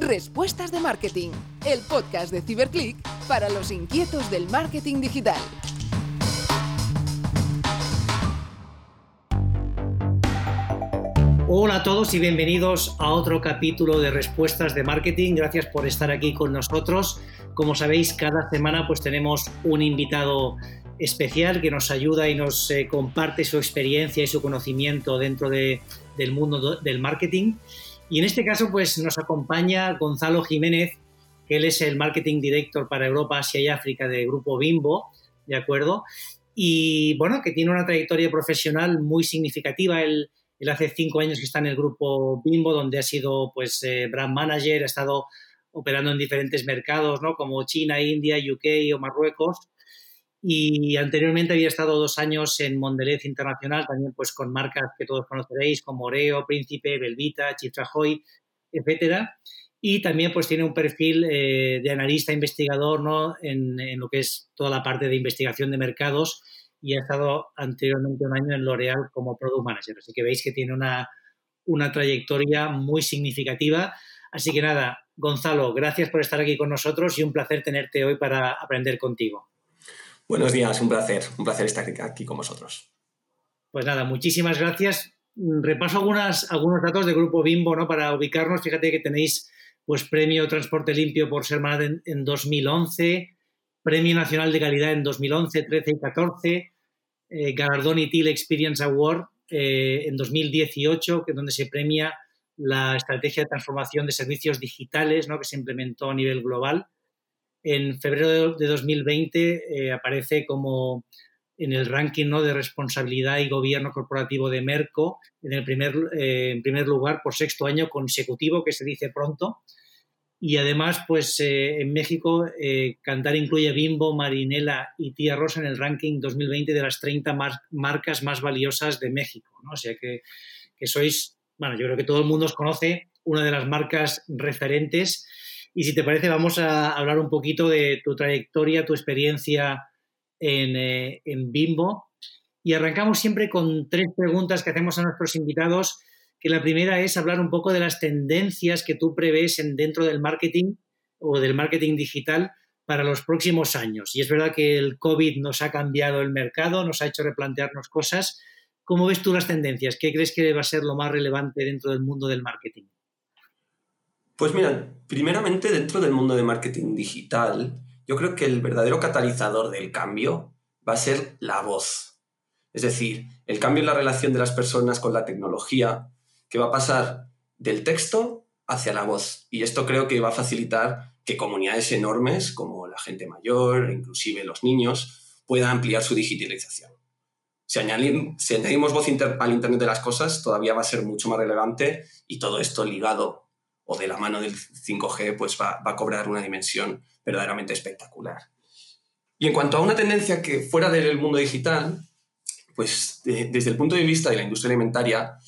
Respuestas de Marketing, el podcast de Ciberclick para los inquietos del marketing digital. Hola a todos y bienvenidos a otro capítulo de Respuestas de Marketing. Gracias por estar aquí con nosotros. Como sabéis, cada semana pues tenemos un invitado especial que nos ayuda y nos eh, comparte su experiencia y su conocimiento dentro del mundo del marketing. Y en este caso, pues nos acompaña Gonzalo Jiménez, que él es el Marketing Director para Europa, Asia y África de Grupo Bimbo, ¿de acuerdo? Y bueno, que tiene una trayectoria profesional muy significativa. Él, hace cinco años que está en el Grupo Bimbo, donde ha sido pues eh, brand manager, ha estado operando en diferentes mercados, ¿no? Como China, India, UK o Marruecos y anteriormente había estado dos años en Mondelez Internacional, también pues con marcas que todos conoceréis como Oreo, Príncipe, Belvita, Chifrajoy, etcétera. Y también pues tiene un perfil eh, de analista investigador ¿no? En, lo que es toda la parte de investigación de mercados y ha estado anteriormente un año en L'Oreal como Product Manager. Así que veis que tiene una, una trayectoria muy significativa. Así que nada, Gonzalo, gracias por estar aquí con nosotros y un placer tenerte hoy para aprender contigo. Buenos días, un placer, un placer estar aquí con vosotros. Pues nada, muchísimas gracias. Repaso algunas, algunos datos del Grupo Bimbo ¿no? para ubicarnos. Fíjate que tenéis pues premio Transporte Limpio por ser en, en 2011, Premio Nacional de Calidad en 2011, 13 y 14, eh, Galardón ITIL Experience Award eh, en 2018, que es donde se premia la estrategia de transformación de servicios digitales ¿no? que se implementó a nivel global en febrero de 2020 eh, aparece como en el ranking ¿no? de responsabilidad y gobierno corporativo de Merco, en el primer, eh, en primer lugar por sexto año consecutivo, que se dice pronto. Y además, pues eh, en México, Cantar incluye Bimbo, Marinela y Tía Rosa en el ranking 2020 de las 30 marcas más valiosas de México. ¿no? O sea que, que sois, bueno, yo creo que todo el mundo os conoce, una de las marcas referentes y si te parece, vamos a hablar un poquito de tu trayectoria, tu experiencia en, eh, Bimbo. Y arrancamos siempre con tres preguntas que hacemos a nuestros invitados, que la primera es hablar un poco de las tendencias que tú prevés en, dentro del marketing o del marketing digital para los próximos años. Y es verdad que el COVID nos ha cambiado el mercado, nos ha hecho replantearnos cosas. ¿Cómo ves tú las tendencias? ¿Qué crees que va a ser lo más relevante dentro del mundo del marketing? Pues mira, primeramente dentro del mundo de marketing digital, yo creo que el verdadero catalizador del cambio va a ser la voz. Es decir, el cambio en la relación de las personas con la tecnología, que va a pasar del texto hacia la voz. Y esto creo que va a facilitar que comunidades enormes, como la gente mayor, inclusive los niños, puedan ampliar su digitalización. Si añadimos, voz al Internet de las Cosas, todavía va a ser mucho más relevante y todo esto ligado o de la mano del 5G, pues va, a cobrar una dimensión verdaderamente espectacular. Y en cuanto a una tendencia que fuera del mundo digital, pues desde el punto de vista de la industria alimentaria,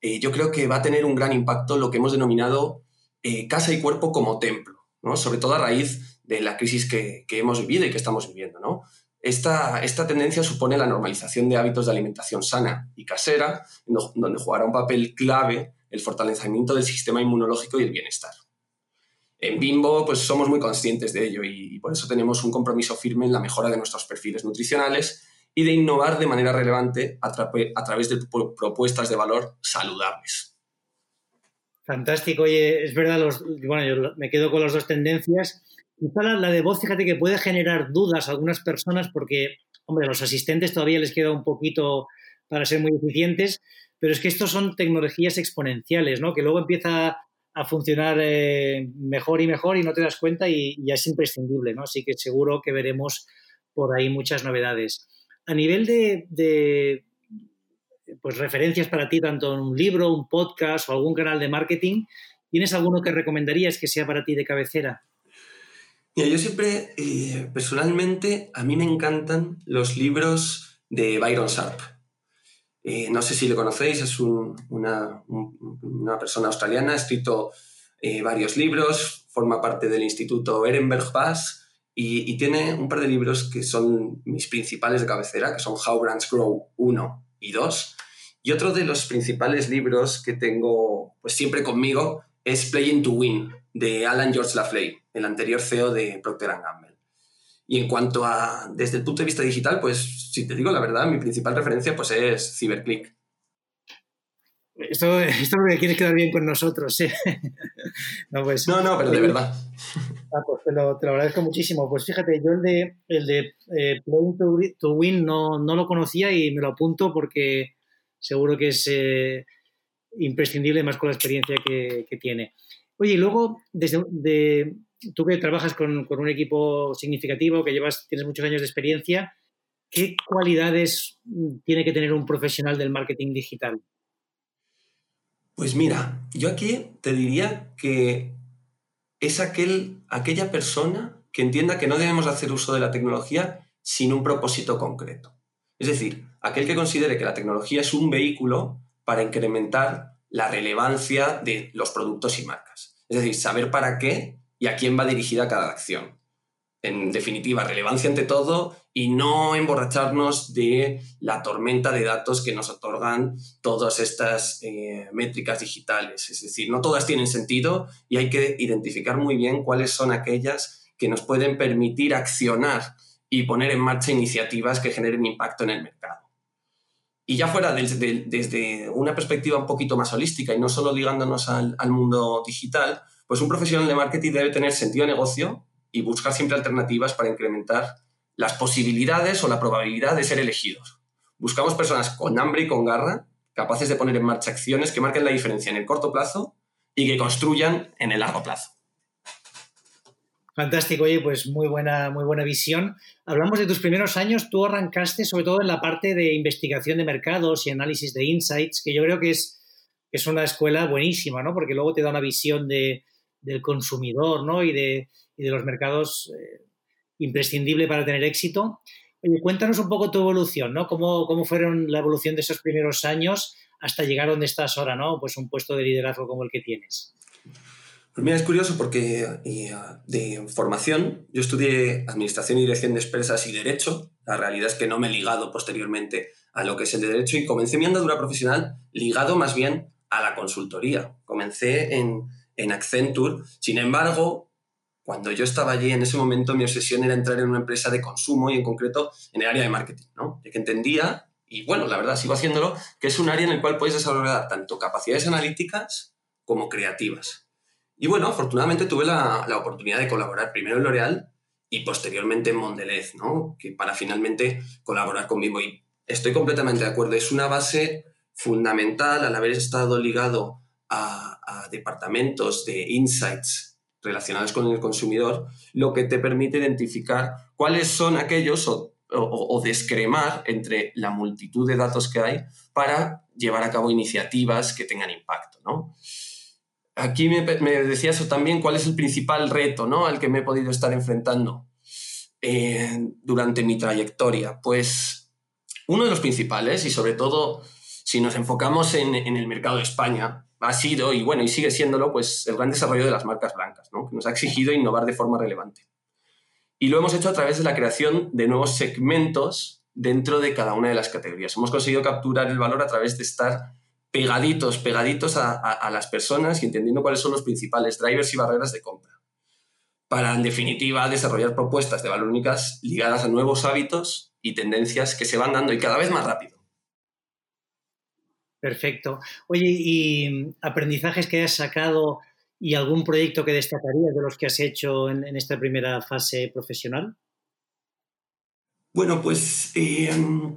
eh, yo creo que va a tener un gran impacto lo que hemos denominado eh, casa y cuerpo como templo, ¿no? sobre todo a raíz de la crisis que, hemos vivido y que estamos viviendo. ¿no? Esta, esta, tendencia supone la normalización de hábitos de alimentación sana y casera, donde jugará un papel clave el fortalecimiento del sistema inmunológico y el bienestar. En Bimbo, pues somos muy conscientes de ello y, por eso tenemos un compromiso firme en la mejora de nuestros perfiles nutricionales y de innovar de manera relevante a, través de propuestas de valor saludables. Fantástico. Oye, es verdad, bueno, yo me quedo con las dos tendencias. Quizá la, la de voz, fíjate que puede generar dudas a algunas personas porque, hombre, los asistentes todavía les queda un poquito para ser muy eficientes, pero es que estos son tecnologías exponenciales, ¿no? Que luego empieza a funcionar eh, mejor y mejor y no te das cuenta y ya es imprescindible, ¿no? Así que seguro que veremos por ahí muchas novedades. A nivel de, pues referencias para ti, tanto en un libro, un podcast o algún canal de marketing, ¿tienes alguno que recomendarías que sea para ti de cabecera? Mira, yo siempre, eh, personalmente, a mí me encantan los libros de Byron Sharp. Eh, no sé si le conocéis, es una, persona australiana, ha escrito eh, varios libros, forma parte del Instituto Ehrenberg Bass y, tiene un par de libros que son mis principales de cabecera, que son How Brands Grow 1 y 2. Y otro de los principales libros que tengo pues, siempre conmigo es Playing to Win, de Alan George Lafley, el anterior CEO de Procter Gamble. Y en cuanto a, desde el punto de vista digital, pues si te digo la verdad, mi principal referencia pues es CyberClick. Esto, esto es que quieres quedar bien con nosotros, ¿eh? no, pues, no, no, pero de verdad. Ah, pues te lo, agradezco muchísimo. Pues fíjate, yo el de, el de eh, Play to, Win no, no, lo conocía y me lo apunto porque seguro que es eh, imprescindible más con la experiencia que, tiene. Oye, y luego, desde, de, tú que trabajas con, con, un equipo significativo, que llevas, tienes muchos años de experiencia, ¿qué cualidades tiene que tener un profesional del marketing digital? Pues mira, yo aquí te diría que es aquel, aquella persona que entienda que no debemos hacer uso de la tecnología sin un propósito concreto. Es decir, aquel que considere que la tecnología es un vehículo para incrementar la relevancia de los productos y marcas. Es decir, saber para qué y a quién va dirigida cada acción en definitiva, relevancia ante todo y no emborracharnos de la tormenta de datos que nos otorgan todas estas eh, métricas digitales. Es decir, no todas tienen sentido y hay que identificar muy bien cuáles son aquellas que nos pueden permitir accionar y poner en marcha iniciativas que generen impacto en el mercado. Y ya fuera desde, desde una perspectiva un poquito más holística y no solo ligándonos al, al mundo digital, pues un profesional de marketing debe tener sentido de negocio, y buscar siempre alternativas para incrementar las posibilidades o la probabilidad de ser elegidos. Buscamos personas con hambre y con garra, capaces de poner en marcha acciones que marquen la diferencia en el corto plazo y que construyan en el largo plazo. Fantástico, oye, pues muy buena, muy buena visión. Hablamos de tus primeros años, tú arrancaste sobre todo en la parte de investigación de mercados y análisis de insights, que yo creo que es, es una escuela buenísima, ¿no? Porque luego te da una visión de, del consumidor, ¿no? Y de, y de los mercados eh, imprescindible para tener éxito. cuéntanos un poco tu evolución, ¿no? ¿Cómo, ¿Cómo fueron la evolución de esos primeros años hasta llegar donde estás ahora, ¿no? Pues un puesto de liderazgo como el que tienes. Pues mira, es curioso porque eh, de formación yo estudié Administración y Dirección de Empresas y Derecho. La realidad es que no me he ligado posteriormente a lo que es el Derecho y comencé mi andadura profesional ligado más bien a la consultoría. Comencé en, en Accenture. Sin embargo, cuando yo estaba allí, en ese momento mi obsesión era entrar en una empresa de consumo y en concreto en el área de marketing, ¿no? Que entendía, y bueno, la verdad sigo haciéndolo, que es un área en el cual puedes desarrollar tanto capacidades analíticas como creativas. Y bueno, afortunadamente tuve la, la oportunidad de colaborar primero en L'Oreal y posteriormente en Mondelez, ¿no? Que para finalmente colaborar con Bimbo. Y estoy completamente de acuerdo, es una base fundamental al haber estado ligado a, departamentos de insights relacionadas con el consumidor, lo que te permite identificar cuáles son aquellos o, descremar entre la multitud de datos que hay para llevar a cabo iniciativas que tengan impacto. ¿no? Aquí me, decía eso también, cuál es el principal reto ¿no? al que me he podido estar enfrentando eh, durante mi trayectoria. Pues uno de los principales, y sobre todo si nos enfocamos en, en el mercado de España, ha sido, y bueno, y sigue siéndolo, pues el gran desarrollo de las marcas blancas, ¿no? que nos ha exigido innovar de forma relevante. Y lo hemos hecho a través de la creación de nuevos segmentos dentro de cada una de las categorías. Hemos conseguido capturar el valor a través de estar pegaditos, pegaditos a, a las personas y entendiendo cuáles son los principales drivers y barreras de compra. Para, en definitiva, desarrollar propuestas de valor únicas ligadas a nuevos hábitos y tendencias que se van dando y cada vez más rápido. Perfecto. Oye, ¿y aprendizajes que hayas sacado y algún proyecto que destacarías de los que has hecho en, esta primera fase profesional? Bueno, pues em,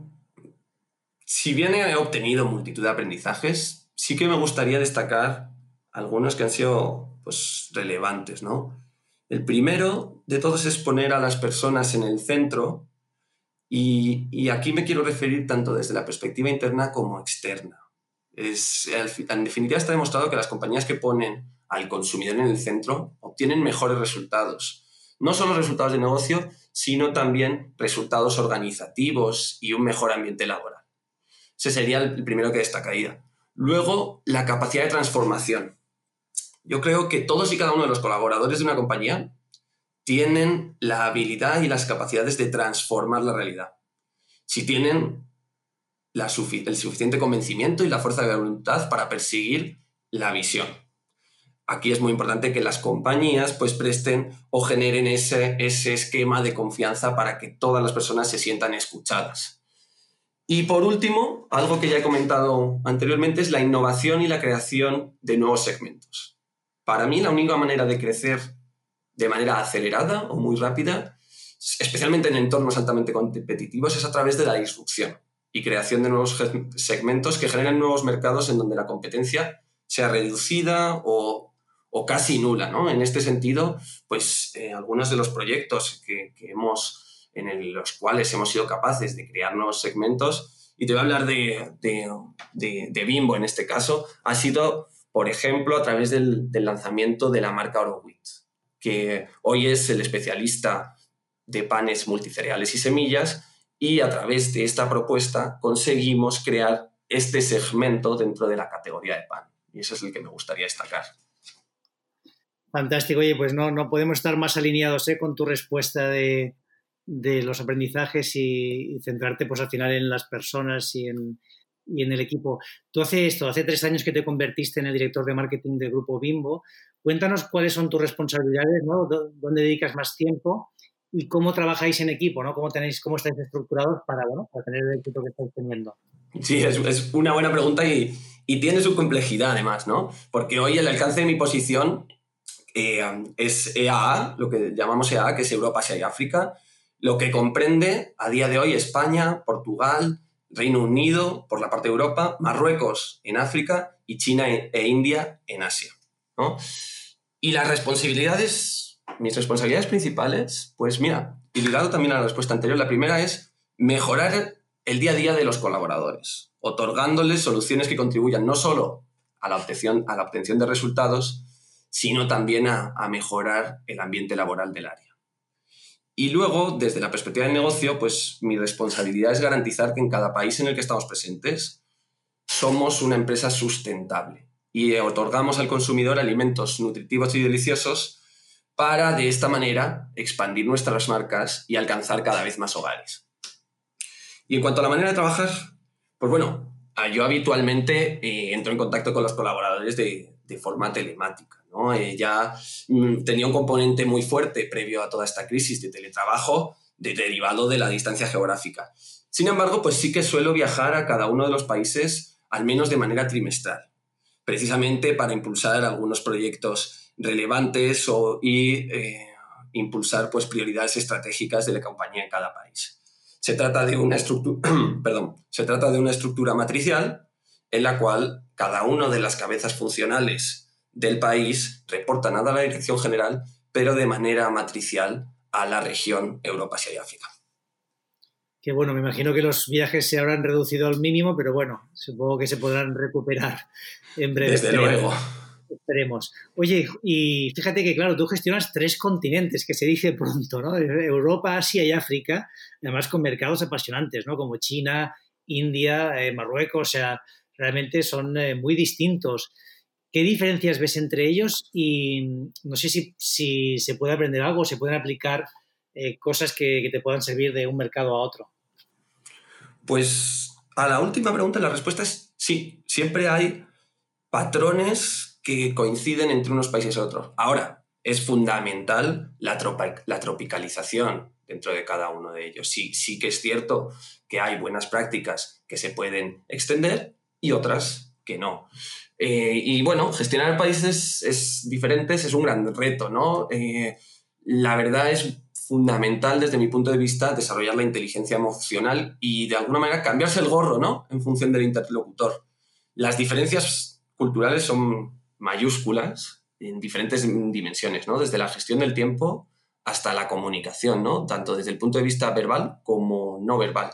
si bien he obtenido multitud de aprendizajes, sí que me gustaría destacar algunos que han sido pues, relevantes, ¿no? El primero de todos es poner a las personas en el centro y aquí me quiero referir tanto desde la perspectiva interna como externa. En definitiva está demostrado que las compañías que ponen al consumidor en el centro obtienen mejores resultados. No solo resultados de negocio, sino también resultados organizativos y un mejor ambiente laboral. Ese sería el primero que destacaría. Luego, la capacidad de transformación. Yo creo que todos y cada uno de los colaboradores de una compañía tienen la habilidad y las capacidades de transformar la realidad. Si tienen el suficiente convencimiento y la fuerza de voluntad para perseguir la visión. aquí es muy importante que las compañías pues presten o generen ese, ese esquema de confianza para que todas las personas se sientan escuchadas. Y por último, algo que ya he comentado anteriormente es la innovación y la creación de nuevos segmentos. Para mí la única manera de crecer de manera acelerada o muy rápida, especialmente en entornos altamente competitivos, es a través de la disrupción y creación de nuevos segmentos que generen nuevos mercados en donde la competencia sea reducida o o casi nula, ¿no? En este sentido, pues eh, algunos de los proyectos que, hemos, en los cuales hemos sido capaces de crear nuevos segmentos, y te voy a hablar de, de, Bimbo en este caso, ha sido, por ejemplo, a través del, lanzamiento de la marca Orowit, que hoy es el especialista de panes multicereales y semillas, y a través de esta propuesta conseguimos crear este segmento dentro de la categoría de pan. Y eso es el que me gustaría destacar. Fantástico. Oye, pues no, no podemos estar más alineados ¿eh? con tu respuesta de, los aprendizajes y, centrarte pues al final en las personas y en, el equipo. Tú hace esto, hace tres años que te convertiste en el director de marketing del grupo Bimbo. Cuéntanos cuáles son tus responsabilidades, ¿no? ¿Dónde dedicas más tiempo? Y cómo trabajáis en equipo, ¿no? ¿Cómo, tenéis, cómo estáis estructurados para, para tener el éxito que estáis teniendo? Sí, es, una buena pregunta y, tiene su complejidad además, ¿no? Porque hoy el alcance de mi posición eh, es EAA, lo que llamamos EAA, que es Europa, Asia y África, lo que comprende a día de hoy España, Portugal, Reino Unido por la parte de Europa, Marruecos en África y China e, e India en Asia. Y las responsabilidades, mis responsabilidades principales, pues mira, y ligado también a la respuesta anterior, la primera es mejorar el día a día de los colaboradores, otorgándoles soluciones que contribuyan no solo a la obtención, a la obtención de resultados, sino también a, mejorar el ambiente laboral del área. Y luego, desde la perspectiva del negocio, pues mi responsabilidad es garantizar que en cada país en el que estamos presentes somos una empresa sustentable y otorgamos al consumidor alimentos nutritivos y deliciosos para de esta manera expandir nuestras marcas y alcanzar cada vez más hogares. Y en cuanto a la manera de trabajar, pues bueno, yo habitualmente eh, entro en contacto con los colaboradores de forma telemática. ¿no? Eh, ya mm, tenía un componente muy fuerte previo a toda esta crisis de teletrabajo derivado de la distancia geográfica. Sin embargo, pues sí que suelo viajar a cada uno de los países al menos de manera trimestral, precisamente para impulsar algunos proyectos relevantes o, y eh, impulsar pues, prioridades estratégicas de la compañía en cada país. Se trata de una estructura, perdón, se trata de una estructura matricial en la cual cada una de las cabezas funcionales del país reporta nada a la Dirección General, pero de manera matricial a la región Europa, Asia y África. Que bueno, me imagino que los viajes se habrán reducido al mínimo, pero bueno, supongo que se podrán recuperar en breve. Desde luego. Esperemos. Oye, y fíjate que, claro, tú gestionas tres continentes, que se dice pronto, ¿no? Europa, Asia y África, además con mercados apasionantes, ¿no? Como China, India, eh, Marruecos, o sea, realmente son eh, muy distintos. ¿Qué diferencias ves entre ellos? Y no sé si, se puede aprender algo, se pueden aplicar eh, cosas que, te puedan servir de un mercado a otro. Pues a la última pregunta la respuesta es sí, siempre hay patrones que coinciden entre unos países y otros. Ahora, es fundamental la, la tropicalización dentro de cada uno de ellos. Sí, sí que es cierto que hay buenas prácticas que se pueden extender y otras que no. Eh, y bueno, gestionar países es diferentes es un gran reto, ¿no? Eh, la verdad es fundamental desde mi punto de vista desarrollar la inteligencia emocional y de alguna manera cambiarse el gorro, ¿no? En función del interlocutor. Las diferencias culturales son mayúsculas en diferentes dimensiones, ¿no? Desde la gestión del tiempo hasta la comunicación, ¿no? Tanto desde el punto de vista verbal como no verbal.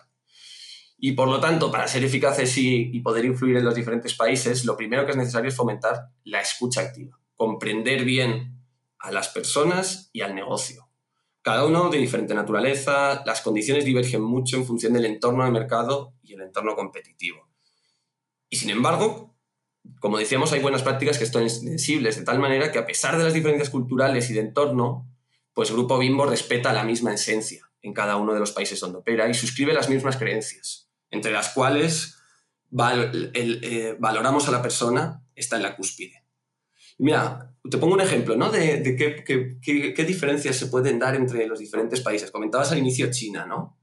Y por lo tanto, para ser eficaces y, poder influir en los diferentes países, lo primero que es necesario es fomentar la escucha activa, comprender bien a las personas y al negocio. Cada uno de diferente naturaleza, las condiciones divergen mucho en función del entorno de mercado y el entorno competitivo. Y sin embargo, como decíamos, hay buenas prácticas que son extensibles de tal manera que a pesar de las diferencias culturales y de entorno, pues Grupo Bimbo respeta la misma esencia en cada uno de los países donde opera y suscribe las mismas creencias entre las cuales eh, valoramos a la persona, está en la cúspide. Mira, te pongo un ejemplo, ¿no? De, qué, diferencias se pueden dar entre los diferentes países. Comentabas al inicio China, ¿no?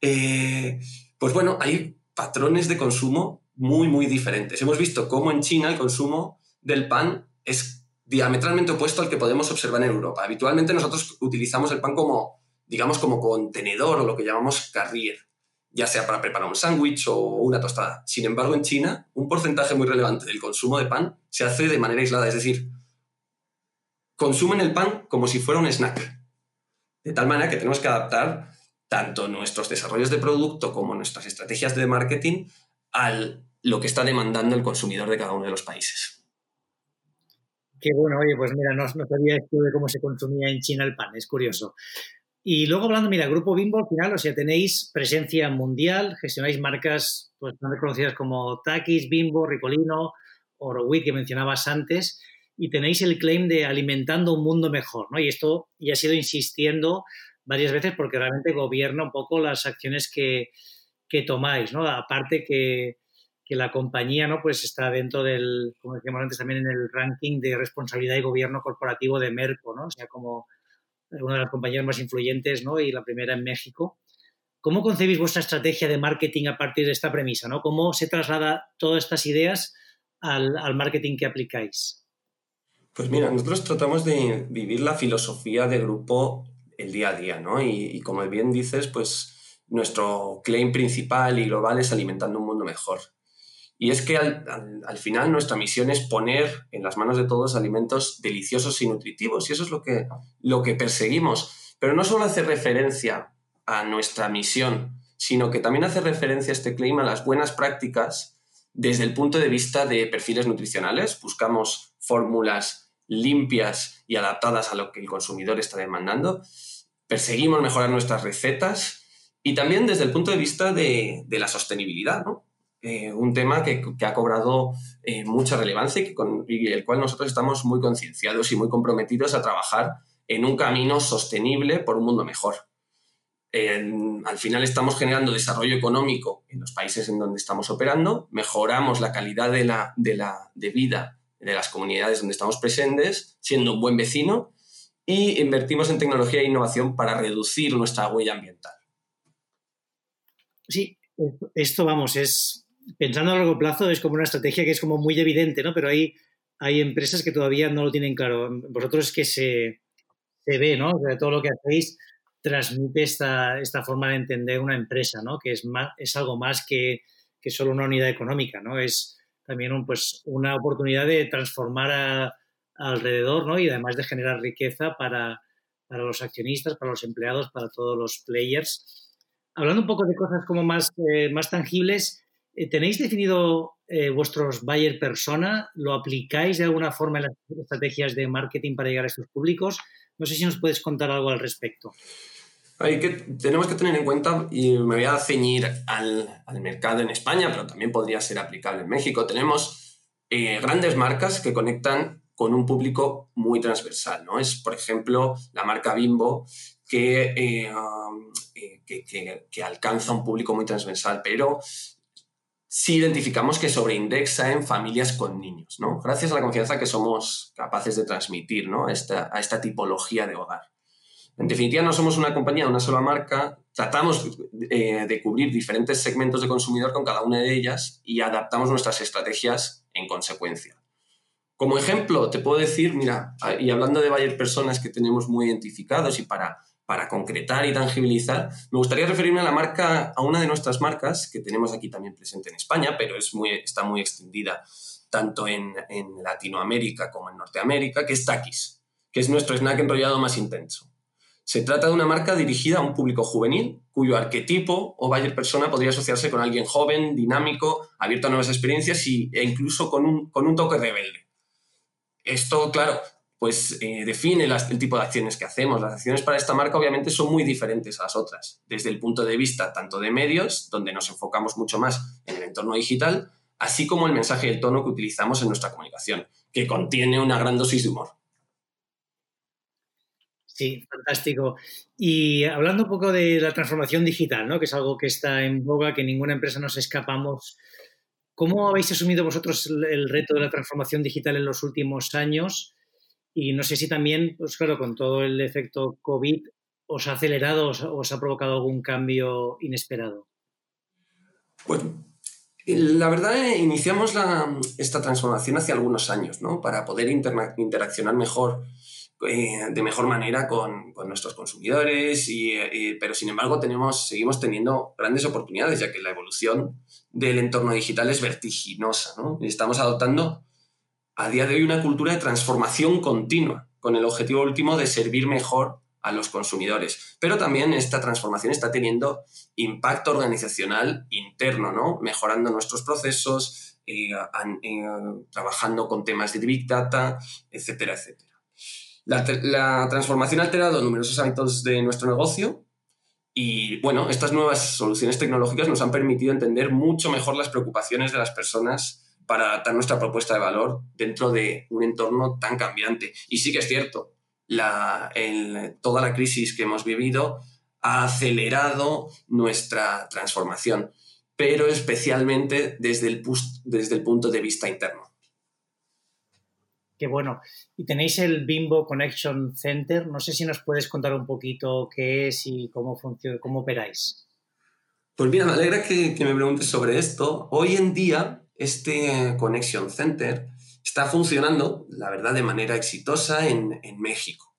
Eh, pues bueno, hay patrones de consumo muy, muy diferentes. Hemos visto cómo en China el consumo del pan es diametralmente opuesto al que podemos observar en Europa. Habitualmente nosotros utilizamos el pan como, digamos, como contenedor o lo que llamamos carrier, ya sea para preparar un sándwich o una tostada. Sin embargo, en China, un porcentaje muy relevante del consumo de pan se hace de manera aislada, es decir, consumen el pan como si fuera un snack. De tal manera que tenemos que adaptar tanto nuestros desarrollos de producto como nuestras estrategias de marketing a lo que está demandando el consumidor de cada uno de los países. Qué bueno, oye, pues mira, no, sabía esto de cómo se consumía en China el pan, es curioso. Y luego hablando, mira, Grupo Bimbo al final, o sea, tenéis presencia mundial, gestionáis marcas pues tan reconocidas como Takis, Bimbo, Ricolino, Orowit, que mencionabas antes, y tenéis el claim de alimentando un mundo mejor, ¿no? Y esto ya ha sido insistiendo varias veces porque realmente gobierna un poco las acciones que, que tomáis, ¿no? Aparte que, que, la compañía, ¿no? Pues está dentro del, como decíamos antes, también en el ranking de responsabilidad y gobierno corporativo de Merco, ¿no? O sea, como una de las compañías más influyentes, ¿no? Y la primera en México. ¿Cómo concebís vuestra estrategia de marketing a partir de esta premisa, ¿no? ¿Cómo se traslada todas estas ideas al, al marketing que aplicáis? Pues mira, nosotros tratamos de vivir la filosofía de grupo el día a día, ¿no? Y, como bien dices, pues nuestro claim principal y global es alimentando un mundo mejor. Y es que al, final nuestra misión es poner en las manos de todos alimentos deliciosos y nutritivos, y eso es lo que, lo que perseguimos. Pero no solo hace referencia a nuestra misión, sino que también hace referencia este claim a las buenas prácticas desde el punto de vista de perfiles nutricionales. Buscamos fórmulas limpias y adaptadas a lo que el consumidor está demandando. Perseguimos mejorar nuestras recetas y también desde el punto de vista de, la sostenibilidad, eh, un tema que, ha cobrado eh, mucha relevancia y, el cual nosotros estamos muy concienciados y muy comprometidos a trabajar en un camino sostenible por un mundo mejor. al final estamos generando desarrollo económico en los países en donde estamos operando, mejoramos la calidad de, la, de, la, de vida de las comunidades donde estamos presentes, siendo un buen vecino, y invertimos en tecnología e innovación para reducir nuestra huella ambiental. Sí, esto vamos, es pensando a largo plazo es como una estrategia que es como muy evidente, ¿no? Pero hay, hay empresas que todavía no lo tienen claro. Vosotros es que se, se ve, ¿no? De todo lo que hacéis transmite esta, esta forma de entender una empresa, ¿no? Que es, más, es algo más que, que solo una unidad económica, ¿no? Es, también pues, una oportunidad de transformar alrededor ¿no? y además de generar riqueza para, los accionistas, para los empleados, para todos los players. Hablando un poco de cosas como más, eh, más tangibles, ¿tenéis definido eh, vuestros buyer persona? ¿Lo aplicáis de alguna forma en las estrategias de marketing para llegar a estos públicos? No sé si nos puedes contar algo al respecto. Hay que, tenemos que tener en cuenta, y me voy a ceñir al, al mercado en España, pero también podría ser aplicable en México. Tenemos eh, grandes marcas que conectan con un público muy transversal. ¿no? Es, por ejemplo, la marca Bimbo, que, eh, um, eh, que, alcanza un público muy transversal, pero sí identificamos que sobreindexa en familias con niños, ¿no? gracias a la confianza que somos capaces de transmitir ¿no? esta, a esta tipología de hogar. En definitiva, no somos una compañía de una sola marca, tratamos eh, de cubrir diferentes segmentos de consumidor con cada una de ellas y adaptamos nuestras estrategias en consecuencia. Como ejemplo, te puedo decir, mira, y hablando de varias personas que tenemos muy identificados y para, para concretar y tangibilizar, me gustaría referirme a la marca, a una de nuestras marcas que tenemos aquí también presente en España, pero es muy, está muy extendida tanto en, Latinoamérica como en Norteamérica, que es Takis, que es nuestro snack enrollado más intenso. Se trata de una marca dirigida a un público juvenil, cuyo arquetipo o buyer persona podría asociarse con alguien joven, dinámico, abierto a nuevas experiencias y, e incluso con un, con un toque rebelde. Esto, claro, pues eh, define el tipo de acciones que hacemos. Las acciones para esta marca obviamente son muy diferentes a las otras, desde el punto de vista tanto de medios, donde nos enfocamos mucho más en el entorno digital, así como el mensaje y el tono que utilizamos en nuestra comunicación, que contiene una gran dosis de humor. Sí, fantástico. Y hablando un poco de la transformación digital, ¿no? que es algo que está en boga, que ninguna empresa nos escapamos. ¿Cómo habéis asumido vosotros el reto de la transformación digital en los últimos años? Y no sé si también, pues claro, con todo el efecto COVID, os ha acelerado o os ha provocado algún cambio inesperado. Pues la verdad, iniciamos esta transformación hace algunos años, ¿no? Para poder interaccionar mejor, eh, de mejor manera con, nuestros consumidores, pero sin embargo tenemos, seguimos teniendo grandes oportunidades, ya que la evolución del entorno digital es vertiginosa, ¿no? estamos adoptando a día de hoy una cultura de transformación continua, con el objetivo último de servir mejor a los consumidores. Pero también esta transformación está teniendo impacto organizacional interno, ¿no? Mejorando nuestros procesos, eh, eh, trabajando con temas de Big Data, etcétera, etcétera. La, la, transformación ha alterado numerosos hábitos de nuestro negocio y, bueno, estas nuevas soluciones tecnológicas nos han permitido entender mucho mejor las preocupaciones de las personas para adaptar nuestra propuesta de valor dentro de un entorno tan cambiante. Y sí que es cierto, la, toda la crisis que hemos vivido ha acelerado nuestra transformación, pero especialmente desde el, desde el punto de vista interno. Qué bueno. Y tenéis el Bimbo Connection Center. No sé si nos puedes contar un poquito qué es y cómo funciona, cómo operáis. Pues mira, me alegra que, que me preguntes sobre esto. Hoy en día, este Connection Center está funcionando, la verdad, de manera exitosa en, México.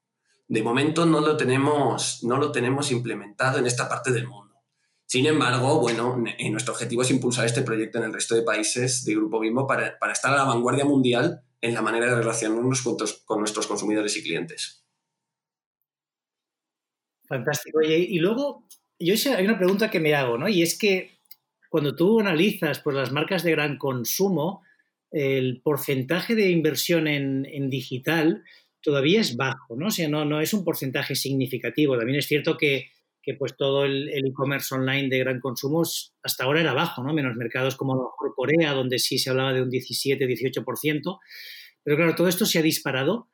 De momento no lo, tenemos, no lo tenemos implementado en esta parte del mundo. Sin embargo, bueno, nuestro objetivo es impulsar este proyecto en el resto de países de Grupo Bimbo para, estar a la vanguardia mundial en la manera de relacionarnos con, nuestros consumidores y clientes. Fantástico. y luego, yo hay una pregunta que me hago, ¿no? Y es que cuando tú analizas pues, las marcas de gran consumo, el porcentaje de inversión en, digital todavía es bajo, ¿no? O sea, no, es un porcentaje significativo. También es cierto que, pues todo el e-commerce online de gran consumo hasta ahora era bajo, ¿no? Menos mercados como Corea, donde sí se hablaba de un 17-18%. Pero claro, todo esto se ha disparado.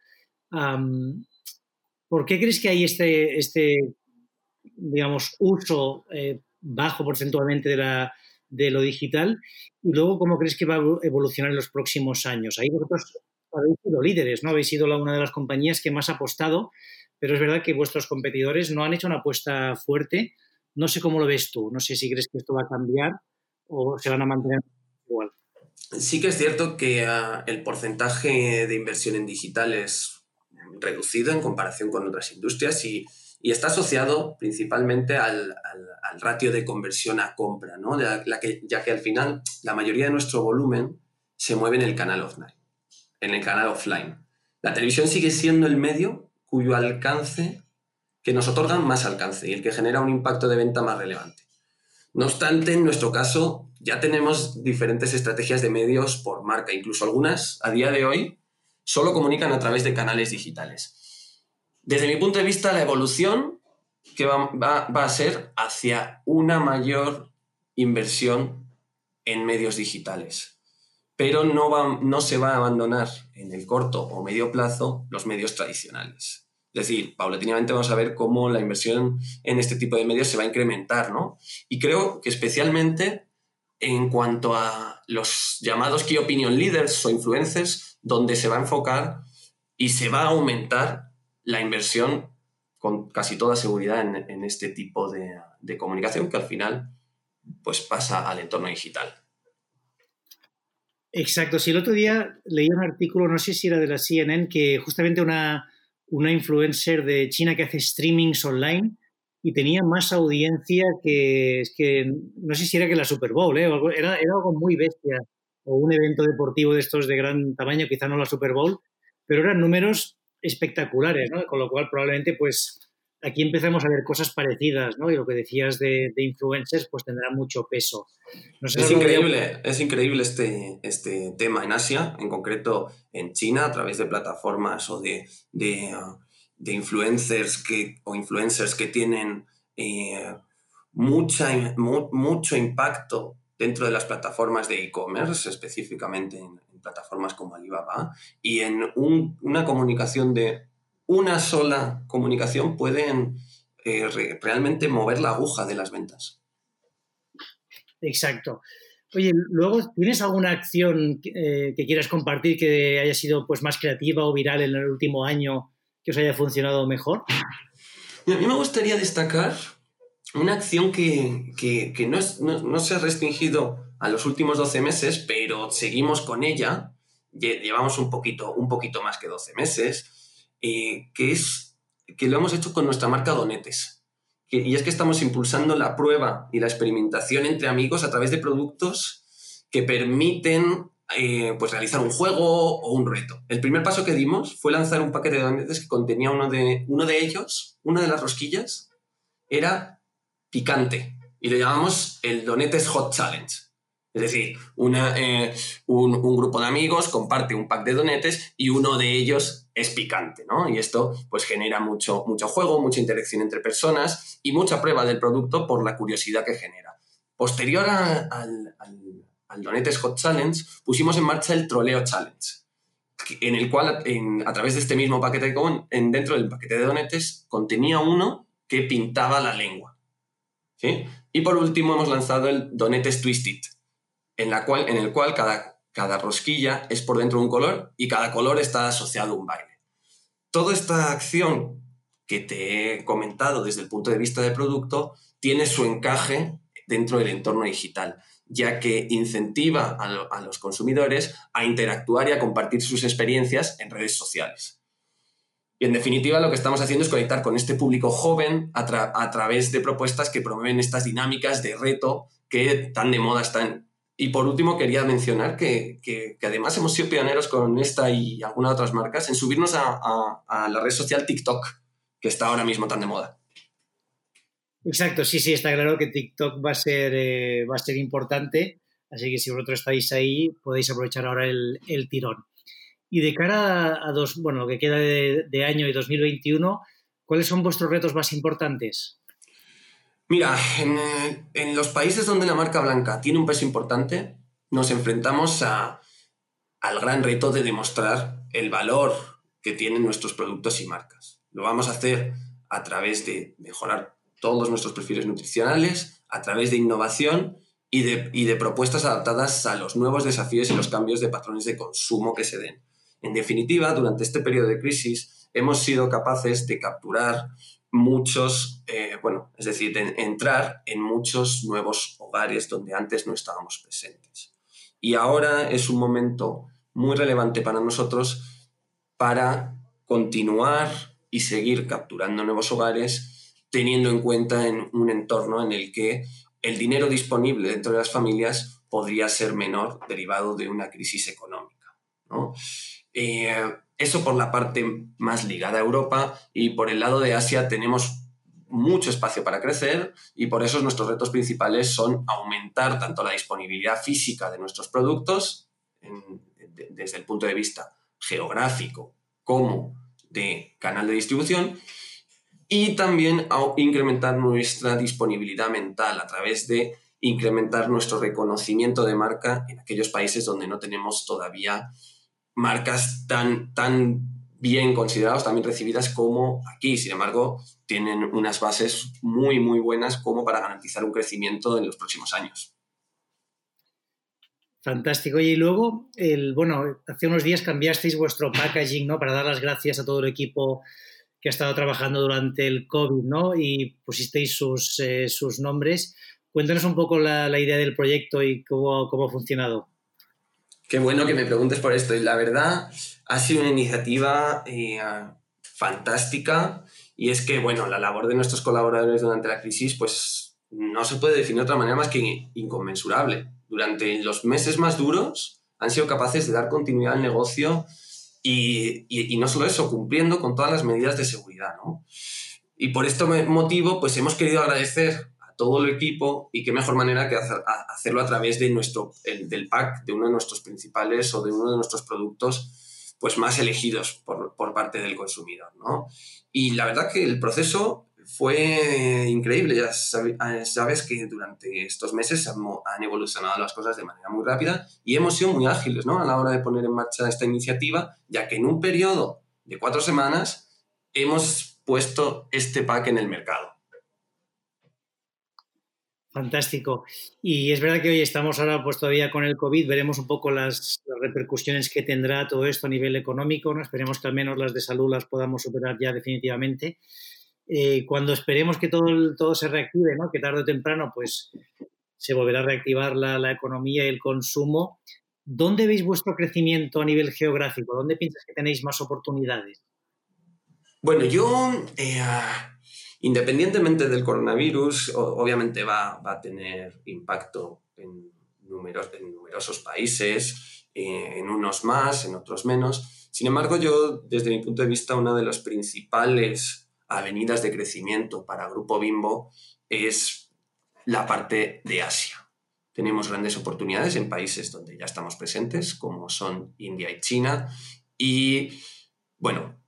¿Por qué crees que hay este, este digamos, uso eh, bajo porcentualmente de la, de lo digital y luego cómo crees que va a evolucionar en los próximos años. Ahí vosotros habéis sido líderes, ¿no? Habéis sido una de las compañías que más ha apostado, pero es verdad que vuestros competidores no han hecho una apuesta fuerte. No sé cómo lo ves tú, no sé si crees que esto va a cambiar o se van a mantener igual. Sí que es cierto que ah, el porcentaje de inversión en digital es reducido en comparación con otras industrias y y está asociado principalmente al, ratio de conversión a compra, ¿no? ya que al final la mayoría de nuestro volumen se mueve en el canal offline, en el canal offline. La televisión sigue siendo el medio cuyo alcance, que nos otorga más alcance y el que genera un impacto de venta más relevante. No obstante, en nuestro caso ya tenemos diferentes estrategias de medios por marca, incluso algunas a día de hoy solo comunican a través de canales digitales. Desde mi punto de vista, la evolución que va, a ser hacia una mayor inversión en medios digitales. Pero no, va, no se va a abandonar en el corto o medio plazo los medios tradicionales. Es decir, paulatinamente vamos a ver cómo la inversión en este tipo de medios se va a incrementar, ¿no? Y creo que especialmente en cuanto a los llamados key opinion leaders o influencers, donde se va a enfocar y se va a aumentar la inversión con casi toda seguridad en, este tipo de, comunicación que al final pues pasa al entorno digital. Exacto. Si el otro día leí un artículo, no sé si era de la CNN, que justamente una, una influencer de China que hace streamings online y tenía más audiencia que, que no sé si era que la Super Bowl, ¿eh? era, era algo muy bestia, o un evento deportivo de estos de gran tamaño, quizá no la Super Bowl, pero eran números espectaculares, ¿no? Con lo cual probablemente pues aquí empezamos a ver cosas parecidas, ¿no? Y lo que decías de, influencers pues tendrá mucho peso. es increíble, es increíble este, este tema en Asia, en concreto en China, a través de plataformas o de, de, influencers que, o influencers que tienen eh, mucha, mucho impacto dentro de las plataformas de e-commerce, específicamente en, plataformas como Alibaba, y en una comunicación de una sola comunicación pueden eh, realmente mover la aguja de las ventas. Exacto. Oye, luego, ¿tienes alguna acción eh, que quieras compartir que haya sido pues, más creativa o viral en el último año que os haya funcionado mejor? A mí me gustaría destacar una acción que, que, no, no, se ha restringido a los últimos 12 meses, pero seguimos con ella, llevamos un poquito, un poquito más que 12 meses, eh, que es que lo hemos hecho con nuestra marca Donetes y es que estamos impulsando la prueba y la experimentación entre amigos a través de productos que permiten eh, pues realizar un juego o un reto. El primer paso que dimos fue lanzar un paquete de donetes que contenía uno de, uno de ellos, una de las rosquillas, era picante y lo llamamos el Donetes Hot Challenge. Es decir, una, eh, un, grupo de amigos comparte un pack de donetes y uno de ellos es picante, ¿no? Y esto pues genera mucho, mucho juego, mucha interacción entre personas y mucha prueba del producto por la curiosidad que genera. Posterior al, al, Donetes Hot Challenge, pusimos en marcha el Troleo Challenge, en el cual a través de este mismo paquete con, en, dentro del paquete de donetes contenía uno que pintaba la lengua. Y por último hemos lanzado el Donetes Twisted, en, la cual, en el cual cada, cada rosquilla es por dentro un color y cada color está asociado a un baile. Toda esta acción que te he comentado desde el punto de vista del producto tiene su encaje dentro del entorno digital, ya que incentiva a, los consumidores a interactuar y a compartir sus experiencias en redes sociales. Y en definitiva lo que estamos haciendo es conectar con este público joven a, través de propuestas que promueven estas dinámicas de reto que tan de moda están y por último, quería mencionar que, además hemos sido pioneros con esta y algunas otras marcas en subirnos a, la red social TikTok, que está ahora mismo tan de moda. Exacto, sí, sí, está claro que TikTok va a ser, eh, va a ser importante, así que si vosotros estáis ahí, podéis aprovechar ahora el, tirón. Y de cara a, dos, bueno, lo que queda de, de año y 2021, ¿cuáles son vuestros retos más importantes? Mira, en, los países donde la marca blanca tiene un peso importante, nos enfrentamos a, al gran reto de demostrar el valor que tienen nuestros productos y marcas. Lo vamos a hacer a través de mejorar todos nuestros perfiles nutricionales, a través de innovación y de, y de propuestas adaptadas a los nuevos desafíos y los cambios de patrones de consumo que se den. En definitiva, durante este periodo de crisis hemos sido capaces de capturar muchos, eh, bueno, es decir, entrar en muchos nuevos hogares donde antes no estábamos presentes. Y ahora es un momento muy relevante para nosotros para continuar y seguir capturando nuevos hogares, teniendo en cuenta en un entorno en el que el dinero disponible dentro de las familias podría ser menor derivado de una crisis económica. ¿no? Eh, eso por la parte más ligada a Europa y por el lado de Asia tenemos mucho espacio para crecer y por eso nuestros retos principales son aumentar tanto la disponibilidad física de nuestros productos desde el punto de vista geográfico como de canal de distribución y también incrementar nuestra disponibilidad mental a través de incrementar nuestro reconocimiento de marca en aquellos países donde no tenemos todavía marcas tan, tan bien consideradas, también recibidas como aquí. Sin embargo, tienen unas bases muy, muy buenas como para garantizar un crecimiento en los próximos años. Fantástico. y luego, el, bueno, hace unos días cambiasteis vuestro packaging, ¿no? Para dar las gracias a todo el equipo que ha estado trabajando durante el COVID, ¿no? Y pusisteis sus, eh, sus nombres. Cuéntanos un poco la, la, idea del proyecto y cómo, cómo ha funcionado. Qué bueno que me preguntes por esto. Y la verdad, ha sido una iniciativa eh, fantástica. Y es que, bueno, la labor de nuestros colaboradores durante la crisis, pues no se puede definir de otra manera más que inconmensurable. Durante los meses más duros han sido capaces de dar continuidad al negocio y, no solo eso, cumpliendo con todas las medidas de seguridad, ¿no? Y por este motivo, pues hemos querido agradecer todo el equipo y qué mejor manera que hacerlo a través de nuestro, del pack, de uno de nuestros principales o de uno de nuestros productos pues más elegidos por, por parte del consumidor. ¿no? Y la verdad que el proceso fue increíble. Ya ah, sabes que durante estos meses han, evolucionado las cosas de manera muy rápida y hemos sido muy ágiles ¿no? a la hora de poner en marcha esta iniciativa, ya que en un periodo de cuatro semanas hemos puesto este pack en el mercado. Fantástico. Y es verdad que hoy estamos ahora pues todavía con el COVID, veremos un poco las, repercusiones que tendrá todo esto a nivel económico, ¿no? esperemos que al menos las de salud las podamos superar ya definitivamente. Eh, cuando esperemos que todo, todo se reactive, ¿no? que tarde o temprano pues se volverá a reactivar la, la economía y el consumo, ¿dónde veis vuestro crecimiento a nivel geográfico? ¿Dónde piensas que tenéis más oportunidades? Bueno, yo... Eh, Independientemente del coronavirus, obviamente va, a tener impacto en, numerosos países, eh, en unos más, en otros menos. Sin embargo, yo, desde mi punto de vista, una de las principales avenidas de crecimiento para Grupo Bimbo es la parte de Asia. Tenemos grandes oportunidades en países donde ya estamos presentes, como son India y China. Y bueno,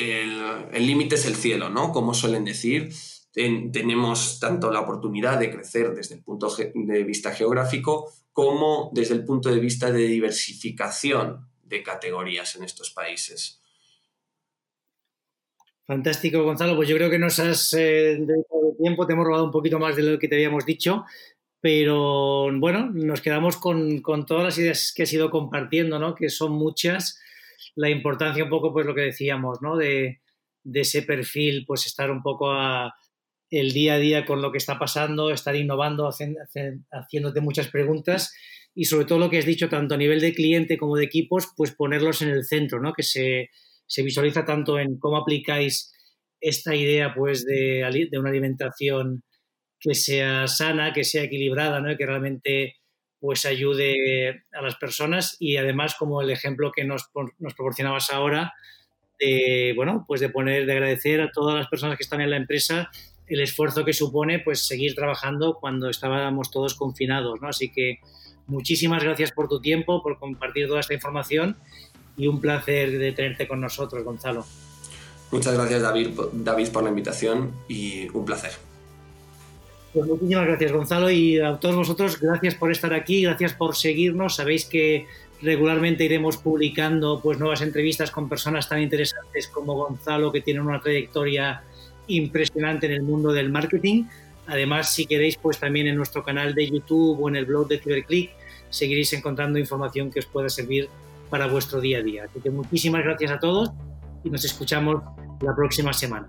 el límite es el cielo, ¿no? Como suelen decir, tenemos tanto la oportunidad de crecer desde el punto de vista geográfico como desde el punto de vista de diversificación de categorías en estos países. Fantástico, Gonzalo. Pues yo creo que nos has eh, dedicado tiempo, te hemos robado un poquito más de lo que te habíamos dicho, pero bueno, nos quedamos con, con todas las ideas que has ido compartiendo, ¿no? Que son muchas la importancia un poco, pues lo que decíamos, ¿no? De, ese perfil, pues estar un poco el día a día con lo que está pasando, estar innovando, haciéndote muchas preguntas y sobre todo lo que has dicho, tanto a nivel de cliente como de equipos, pues ponerlos en el centro, ¿no? Que se, visualiza tanto en cómo aplicáis esta idea, pues, de, de, una alimentación que sea sana, que sea equilibrada, ¿no? Que realmente pues ayude a las personas y además como el ejemplo que nos, nos proporcionabas ahora de, bueno, pues de poner, de agradecer a todas las personas que están en la empresa el esfuerzo que supone pues seguir trabajando cuando estábamos todos confinados, ¿no? Así que muchísimas gracias por tu tiempo, por compartir toda esta información y un placer de tenerte con nosotros, Gonzalo. Muchas gracias, David, David por la invitación y un placer. Pues muchísimas gracias, Gonzalo, y a todos vosotros, gracias por estar aquí, gracias por seguirnos. Sabéis que regularmente iremos publicando pues, nuevas entrevistas con personas tan interesantes como Gonzalo, que tienen una trayectoria impresionante en el mundo del marketing. Además, si queréis, pues también en nuestro canal de YouTube o en el blog de CiberClick seguiréis encontrando información que os pueda servir para vuestro día a día. Así que muchísimas gracias a todos y nos escuchamos la próxima semana.